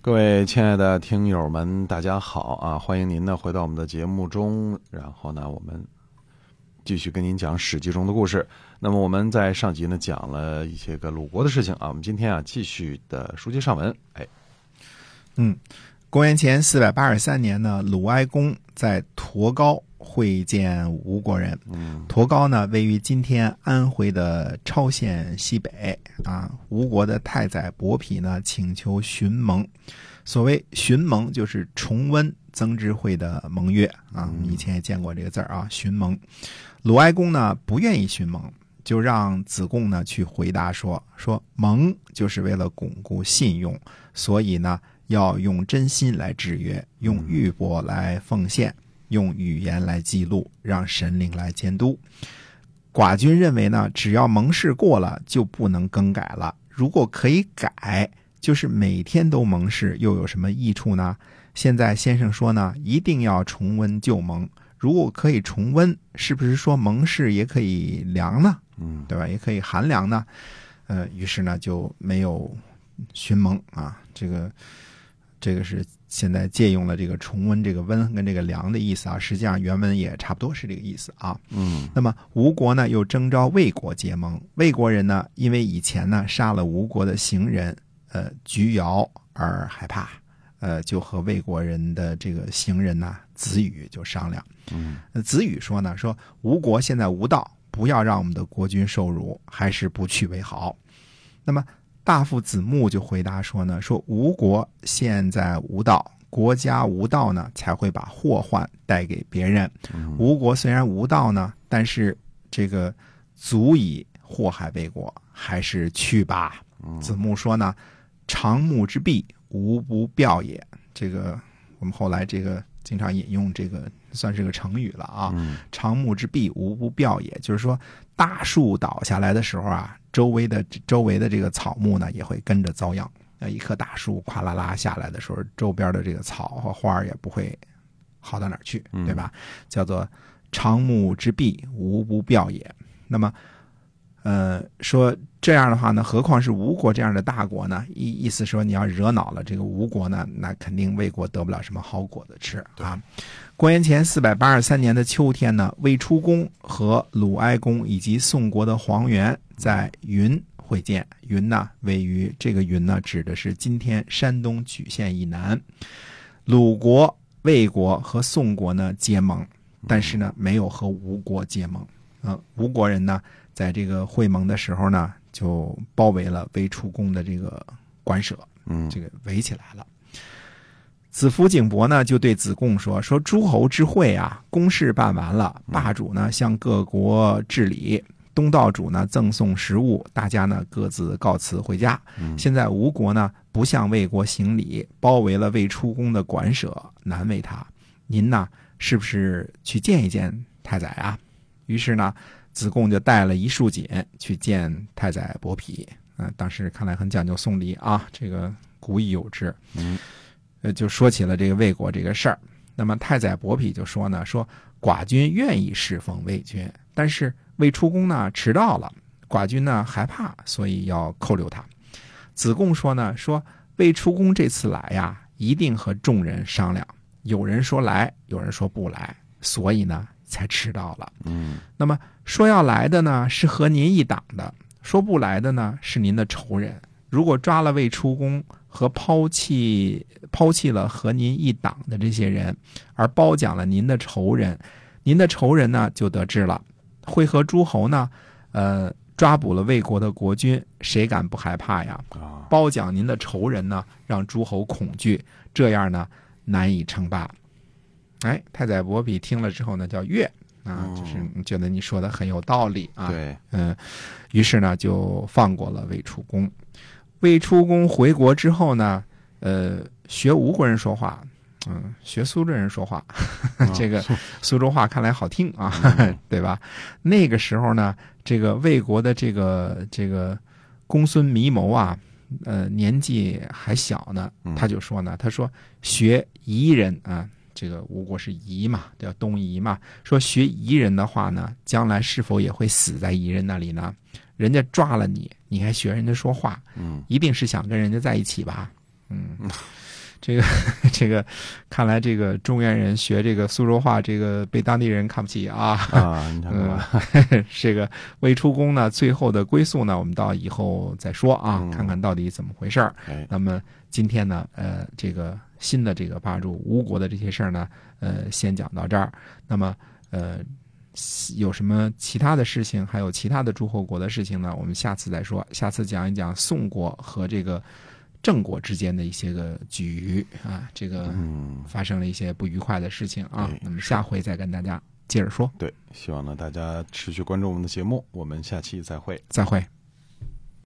各位亲爱的听友们，大家好啊！欢迎您呢回到我们的节目中，然后呢，我们继续跟您讲《史记》中的故事。那么我们在上集呢讲了一些个鲁国的事情啊，我们今天啊继续的书接上文。哎，嗯，公元前四百八十三年呢，鲁哀公在驼高会见吴国人。嗯，驼高呢位于今天安徽的超县西北啊。吴国的太宰伯嚭呢请求寻盟。所谓寻盟，就是重温曾之会的盟约啊。我们以前也见过这个字儿啊，寻盟。鲁哀公呢不愿意寻盟，就让子贡呢去回答说：说盟就是为了巩固信用，所以呢要用真心来制约，用玉帛来奉献，用语言来记录，让神灵来监督。寡君认为呢，只要盟誓过了，就不能更改了。如果可以改。就是每天都盟誓，又有什么益处呢？现在先生说呢，一定要重温旧盟。如果可以重温，是不是说盟誓也可以凉呢？嗯，对吧？也可以寒凉呢？呃，于是呢就没有寻盟啊。这个这个是现在借用了这个重温这个温跟这个凉的意思啊。实际上原文也差不多是这个意思啊。嗯，那么吴国呢又征召魏国结盟。魏国人呢因为以前呢杀了吴国的行人。呃，菊尧而害怕，呃，就和魏国人的这个行人呢子羽就商量。嗯，子羽说呢，说吴国现在无道，不要让我们的国君受辱，还是不去为好。那么大夫子木就回答说呢，说吴国现在无道，国家无道呢，才会把祸患带给别人。吴国虽然无道呢，但是这个足以祸害魏国，还是去吧。子木说呢。长木之弊，无不吊也。这个我们后来这个经常引用，这个算是个成语了啊。长木之弊，无不吊也，就是说大树倒下来的时候啊，周围的周围的这个草木呢也会跟着遭殃。那一棵大树哗啦啦下来的时候，周边的这个草和花也不会好到哪儿去，对吧？叫做长木之弊，无不妙也。那么。呃，说这样的话呢，何况是吴国这样的大国呢？意意思说，你要惹恼了这个吴国呢，那肯定魏国得不了什么好果子吃啊。公元前四百八十三年的秋天呢，魏出公和鲁哀公以及宋国的黄元在云会见。云呢，位于这个云呢，指的是今天山东莒县以南。鲁国、魏国和宋国呢结盟，但是呢，没有和吴国结盟。嗯，吴国人呢？在这个会盟的时候呢，就包围了魏出宫的这个馆舍，嗯，这个围起来了。子服景伯呢，就对子贡说：“说诸侯之会啊，公事办完了，霸主呢向各国致礼，东道主呢赠送食物，大家呢各自告辞回家。现在吴国呢不向魏国行礼，包围了魏出宫的馆舍，难为他。您呢是不是去见一见太宰啊？”于是呢。子贡就带了一束锦去见太宰伯嚭，啊，当时看来很讲究送礼啊，这个古已有之。嗯，呃，就说起了这个魏国这个事儿。那么太宰伯嚭就说呢，说寡君愿意侍奉魏君，但是魏出公呢迟到了，寡君呢害怕，所以要扣留他。子贡说呢，说魏出公这次来呀，一定和众人商量，有人说来，有人说不来，所以呢。才迟到了。嗯，那么说要来的呢，是和您一党的；说不来的呢，是您的仇人。如果抓了魏出宫和抛弃抛弃了和您一党的这些人，而褒奖了您的仇人，您的仇人呢就得志了。会和诸侯呢，呃，抓捕了魏国的国君，谁敢不害怕呀？褒奖您的仇人呢，让诸侯恐惧，这样呢难以称霸。哎，太宰伯比听了之后呢，叫悦啊，就是觉得你说的很有道理啊。对，嗯，于是呢就放过了魏出公。魏出公回国之后呢，呃，学吴国人说话，嗯，学苏州人说话，啊 这个苏州话看来好听啊，嗯 对吧？那个时候呢，这个魏国的这个这个公孙弥谋啊，呃，年纪还小呢嗯，他就说呢，他说学夷人啊。这个吴国是夷嘛，叫东夷嘛。说学夷人的话呢，将来是否也会死在夷人那里呢？人家抓了你，你还学人家说话，嗯一定是想跟人家在一起吧？嗯，这个 这个，看来这个中原人学这个苏州话，这个被当地人看不起啊。啊，这个未出宫呢，最后的归宿呢，我们到以后再说啊，嗯看看到底怎么回事儿。哎，那么今天呢，呃，这个新的这个霸主吴国的这些事儿呢，呃，先讲到这儿。那么，呃，有什么其他的事情，还有其他的诸侯国的事情呢？我们下次再说。下次讲一讲宋国和这个郑国之间的一些个局啊，这个嗯，发生了一些不愉快的事情啊哎。那么下回再跟大家接着说。对，希望呢大家持续关注我们的节目，我们下期再会。再会。